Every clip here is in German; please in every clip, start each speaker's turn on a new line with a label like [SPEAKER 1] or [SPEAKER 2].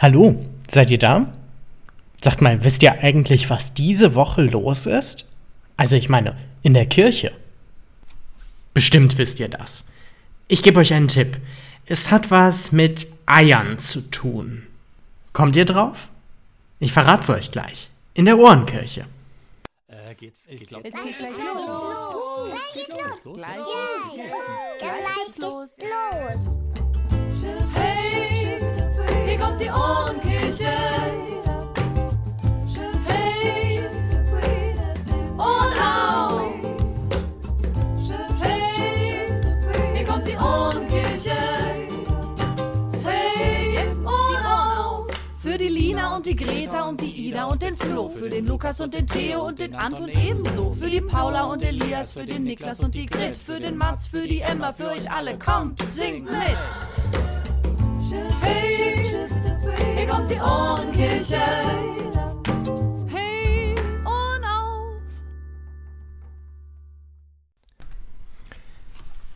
[SPEAKER 1] Hallo, seid ihr da? Sagt mal, wisst ihr eigentlich, was diese Woche los ist? Also ich meine, in der Kirche. Bestimmt wisst ihr das. Ich gebe euch einen Tipp. Es hat was mit Eiern zu tun. Kommt ihr drauf? Ich verrat's euch gleich. In der Ohrenkirche.
[SPEAKER 2] Äh, geht's, es geht,
[SPEAKER 3] Es geht gleich los.
[SPEAKER 4] Gleich geht's los.
[SPEAKER 3] Gleich
[SPEAKER 4] Gleich
[SPEAKER 3] geht's los.
[SPEAKER 4] geht's los.
[SPEAKER 5] Kommt die Ohrenkirche. Hey, Ohren auf. Hey, hier kommt die Ohrenkirche. Hey, jetzt Ohren auf.
[SPEAKER 3] Für die Lina und die Greta und die Ida und den Flo. Für den Lukas und den Theo und den Anton ebenso. Für die Paula und Elias, für den Niklas und die Grit. Für den Mats, für die Emma, für euch alle. Kommt, singt mit.
[SPEAKER 5] Hey, hier kommt die Ohrenkirche.
[SPEAKER 3] Hey, Ohren auf.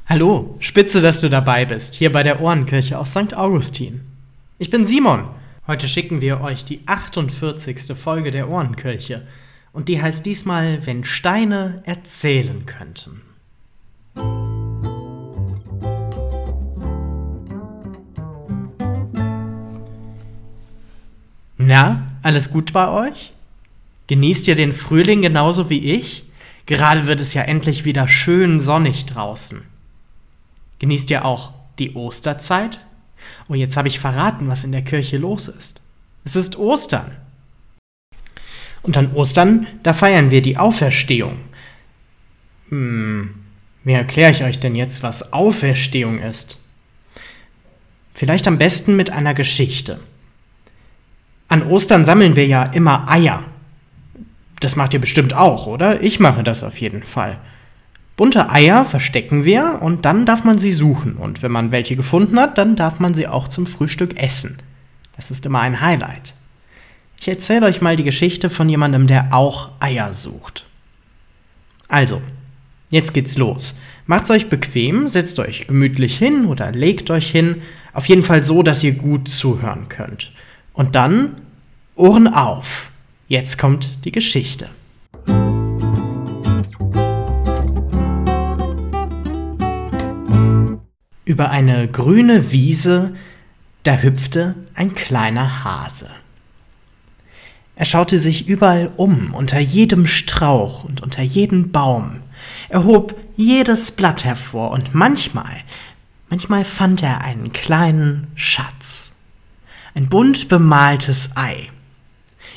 [SPEAKER 1] Hallo, spitze, dass du dabei bist, hier bei der Ohrenkirche aus St. Augustin. Ich bin Simon. Heute schicken wir euch die 48. Folge der Ohrenkirche. Und die heißt diesmal, wenn Steine erzählen könnten. Na, alles gut bei euch? Genießt ihr den Frühling genauso wie ich? Gerade wird es ja endlich wieder schön sonnig draußen. Genießt ihr auch die Osterzeit? Oh, jetzt habe ich verraten, was in der Kirche los ist. Es ist Ostern. Und an Ostern, da feiern wir die Auferstehung. Hm, wie erkläre ich euch denn jetzt, was Auferstehung ist? Vielleicht am besten mit einer Geschichte. An Ostern sammeln wir ja immer Eier. Das macht ihr bestimmt auch, oder? Ich mache das auf jeden Fall. Bunte Eier verstecken wir und dann darf man sie suchen. Und wenn man welche gefunden hat, dann darf man sie auch zum Frühstück essen. Das ist immer ein Highlight. Ich erzähle euch mal die Geschichte von jemandem, der auch Eier sucht. Also, jetzt geht's los. Macht's euch bequem, setzt euch gemütlich hin oder legt euch hin. Auf jeden Fall so, dass ihr gut zuhören könnt. Und dann Ohren auf. Jetzt kommt die Geschichte. Über eine grüne Wiese, da hüpfte ein kleiner Hase. Er schaute sich überall um, unter jedem Strauch und unter jedem Baum. Er hob jedes Blatt hervor und manchmal, manchmal fand er einen kleinen Schatz. Ein bunt bemaltes Ei.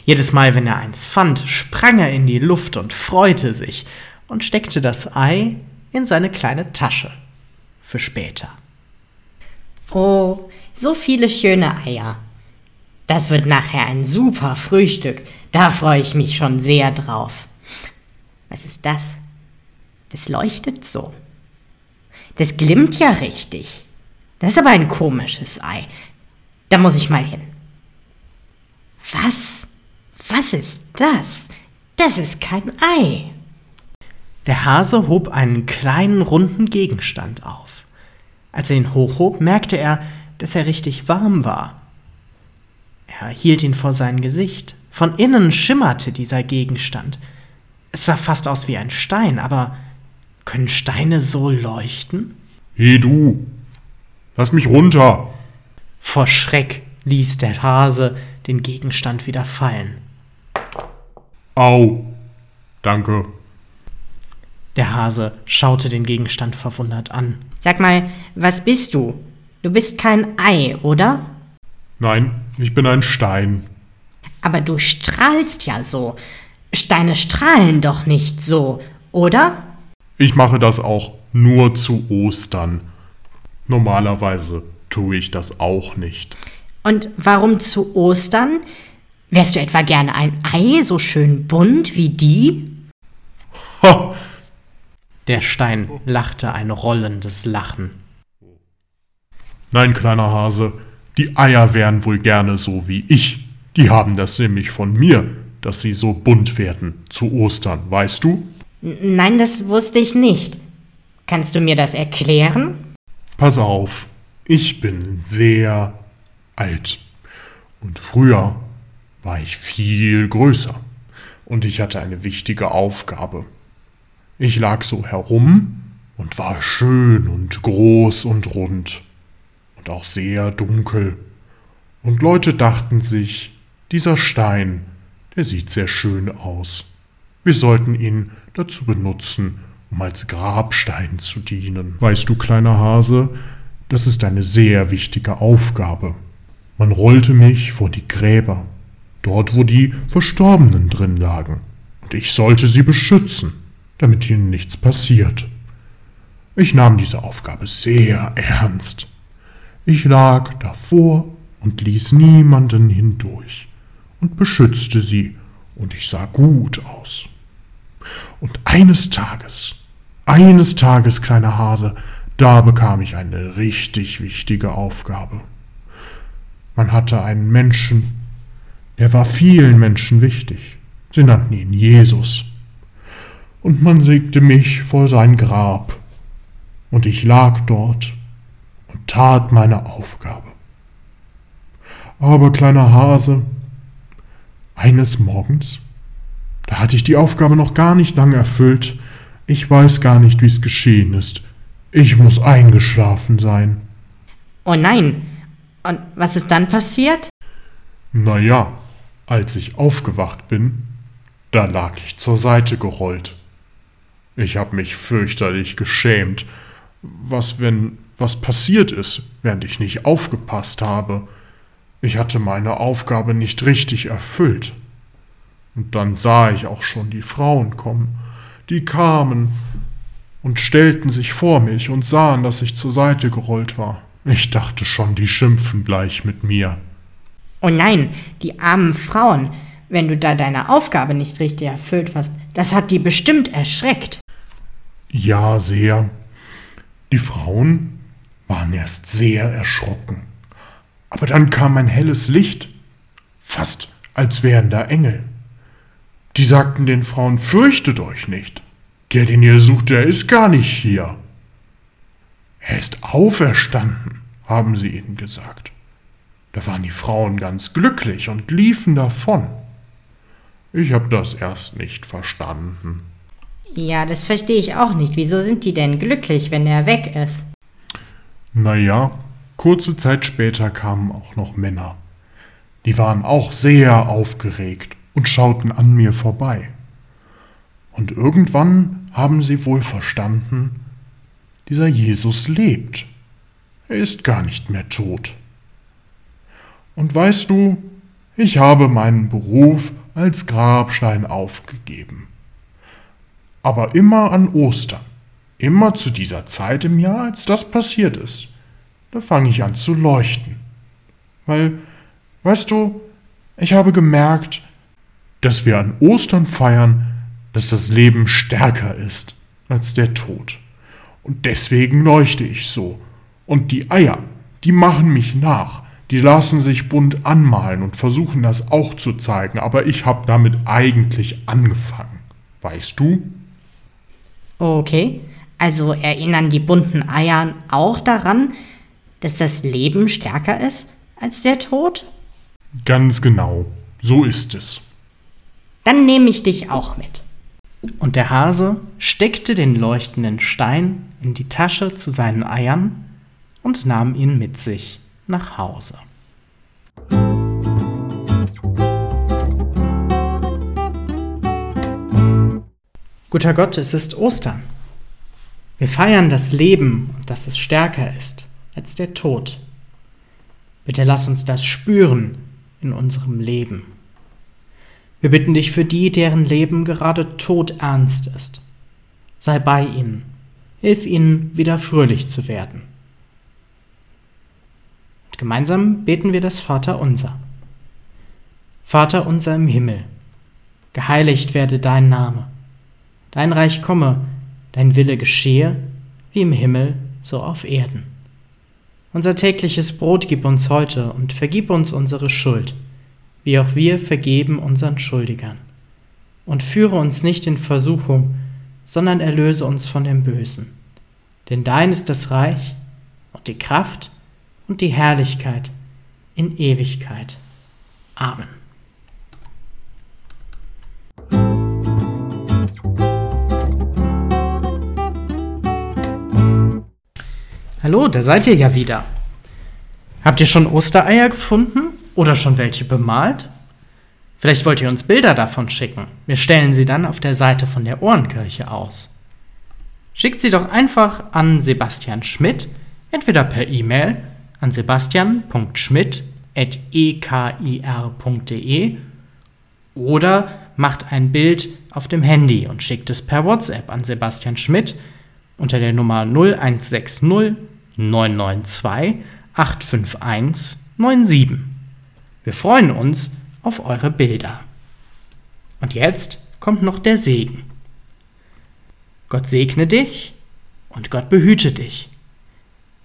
[SPEAKER 1] Jedes Mal, wenn er eins fand, sprang er in die Luft und freute sich und steckte das Ei in seine kleine Tasche. Für später.
[SPEAKER 6] Oh, so viele schöne Eier. Das wird nachher ein super Frühstück. Da freue ich mich schon sehr drauf. Was ist das? Das leuchtet so. Das glimmt ja richtig. Das ist aber ein komisches Ei. Da muss ich mal hin. Was? Was ist das? Das ist kein Ei.
[SPEAKER 1] Der Hase hob einen kleinen runden Gegenstand auf. Als er ihn hochhob, merkte er, dass er richtig warm war. Er hielt ihn vor sein Gesicht. Von innen schimmerte dieser Gegenstand. Es sah fast aus wie ein Stein, aber können Steine so leuchten?
[SPEAKER 7] Hey du, lass mich runter.
[SPEAKER 1] Vor Schreck ließ der Hase den Gegenstand wieder fallen.
[SPEAKER 7] Au. Danke.
[SPEAKER 1] Der Hase schaute den Gegenstand verwundert an.
[SPEAKER 6] Sag mal, was bist du? Du bist kein Ei, oder?
[SPEAKER 7] Nein, ich bin ein Stein.
[SPEAKER 6] Aber du strahlst ja so. Steine strahlen doch nicht so, oder?
[SPEAKER 7] Ich mache das auch nur zu Ostern. Normalerweise tue ich das auch nicht.
[SPEAKER 6] Und warum zu Ostern? Wärst du etwa gerne ein Ei, so schön bunt wie die?
[SPEAKER 7] Ha!
[SPEAKER 1] Der Stein lachte ein rollendes Lachen.
[SPEAKER 7] Nein, kleiner Hase, die Eier wären wohl gerne so wie ich. Die haben das nämlich von mir, dass sie so bunt werden zu Ostern, weißt du?
[SPEAKER 6] Nein, das wusste ich nicht. Kannst du mir das erklären?
[SPEAKER 7] Pass auf, ich bin sehr alt. Und früher war ich viel größer und ich hatte eine wichtige Aufgabe. Ich lag so herum und war schön und groß und rund und auch sehr dunkel. Und Leute dachten sich, dieser Stein, der sieht sehr schön aus. Wir sollten ihn dazu benutzen, um als Grabstein zu dienen. Weißt du, kleiner Hase, das ist eine sehr wichtige Aufgabe. Man rollte mich vor die Gräber, dort wo die Verstorbenen drin lagen, und ich sollte sie beschützen, damit ihnen nichts passiert. Ich nahm diese Aufgabe sehr ernst. Ich lag davor und ließ niemanden hindurch und beschützte sie, und ich sah gut aus. Und eines Tages, eines Tages, kleiner Hase, da bekam ich eine richtig wichtige Aufgabe. Man hatte einen Menschen, der war vielen Menschen wichtig. Sie nannten ihn Jesus. Und man legte mich vor sein Grab. Und ich lag dort und tat meine Aufgabe. Aber kleiner Hase, eines Morgens, da hatte ich die Aufgabe noch gar nicht lange erfüllt, ich weiß gar nicht, wie es geschehen ist. Ich muss eingeschlafen sein.
[SPEAKER 6] Oh nein. Und was ist dann passiert?
[SPEAKER 7] Na ja, als ich aufgewacht bin, da lag ich zur Seite gerollt. Ich habe mich fürchterlich geschämt. Was, wenn was passiert ist, während ich nicht aufgepasst habe? Ich hatte meine Aufgabe nicht richtig erfüllt. Und dann sah ich auch schon die Frauen kommen. Die kamen und stellten sich vor mich und sahen, dass ich zur Seite gerollt war. Ich dachte schon, die schimpfen gleich mit mir.
[SPEAKER 6] Oh nein, die armen Frauen. Wenn du da deine Aufgabe nicht richtig erfüllt hast, das hat die bestimmt erschreckt.
[SPEAKER 7] Ja, sehr. Die Frauen waren erst sehr erschrocken. Aber dann kam ein helles Licht, fast als wären da Engel. Die sagten den Frauen, fürchtet euch nicht. Der, den ihr sucht, der ist gar nicht hier. Er ist auferstanden, haben sie ihnen gesagt. Da waren die Frauen ganz glücklich und liefen davon. Ich habe das erst nicht verstanden.
[SPEAKER 6] Ja, das verstehe ich auch nicht. Wieso sind die denn glücklich, wenn er weg ist?
[SPEAKER 7] Naja, kurze Zeit später kamen auch noch Männer. Die waren auch sehr aufgeregt und schauten an mir vorbei. Und irgendwann haben sie wohl verstanden, dieser Jesus lebt. Er ist gar nicht mehr tot. Und weißt du, ich habe meinen Beruf als Grabstein aufgegeben. Aber immer an Ostern, immer zu dieser Zeit im Jahr, als das passiert ist, da fange ich an zu leuchten. Weil, weißt du, ich habe gemerkt, dass wir an Ostern feiern, dass das Leben stärker ist als der Tod. Und deswegen leuchte ich so. Und die Eier, die machen mich nach. Die lassen sich bunt anmalen und versuchen das auch zu zeigen, aber ich habe damit eigentlich angefangen. Weißt du?
[SPEAKER 6] Okay, also erinnern die bunten Eier auch daran, dass das Leben stärker ist als der Tod?
[SPEAKER 7] Ganz genau, so ist es.
[SPEAKER 6] Dann nehme ich dich auch mit.
[SPEAKER 1] Und der Hase steckte den leuchtenden Stein in die Tasche zu seinen Eiern und nahm ihn mit sich nach Hause. Guter Gott, es ist Ostern. Wir feiern das Leben und dass es stärker ist als der Tod. Bitte lass uns das spüren in unserem Leben. Wir bitten dich für die, deren Leben gerade todernst ist. Sei bei ihnen, hilf ihnen, wieder fröhlich zu werden. Und gemeinsam beten wir das Vaterunser. Vater unser im Himmel, geheiligt werde dein Name, dein Reich komme, dein Wille geschehe, wie im Himmel, so auf Erden. Unser tägliches Brot gib uns heute und vergib uns unsere Schuld, wie auch wir vergeben unseren Schuldigern. Und führe uns nicht in Versuchung, sondern erlöse uns von dem Bösen. Denn dein ist das Reich und die Kraft und die Herrlichkeit in Ewigkeit. Amen. Hallo, da seid ihr ja wieder. Habt ihr schon Ostereier gefunden oder schon welche bemalt? Vielleicht wollt ihr uns Bilder davon schicken. Wir stellen sie dann auf der Seite von der Ohrenkirche aus. Schickt sie doch einfach an Sebastian Schmidt, entweder per E-Mail an sebastian.schmidt.ekir.de oder macht ein Bild auf dem Handy und schickt es per WhatsApp an Sebastian Schmidt unter der Nummer 0160 992 851 97. Wir freuen uns auf eure Bilder. Und jetzt kommt noch der Segen. Gott segne dich und Gott behüte dich.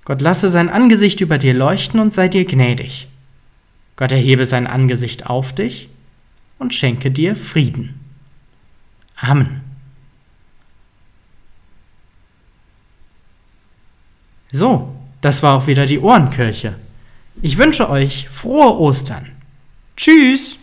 [SPEAKER 1] Gott lasse sein Angesicht über dir leuchten und sei dir gnädig. Gott erhebe sein Angesicht auf dich und schenke dir Frieden. Amen. So, das war auch wieder die Ohrenkirche. Ich wünsche euch frohe Ostern. Tschüss!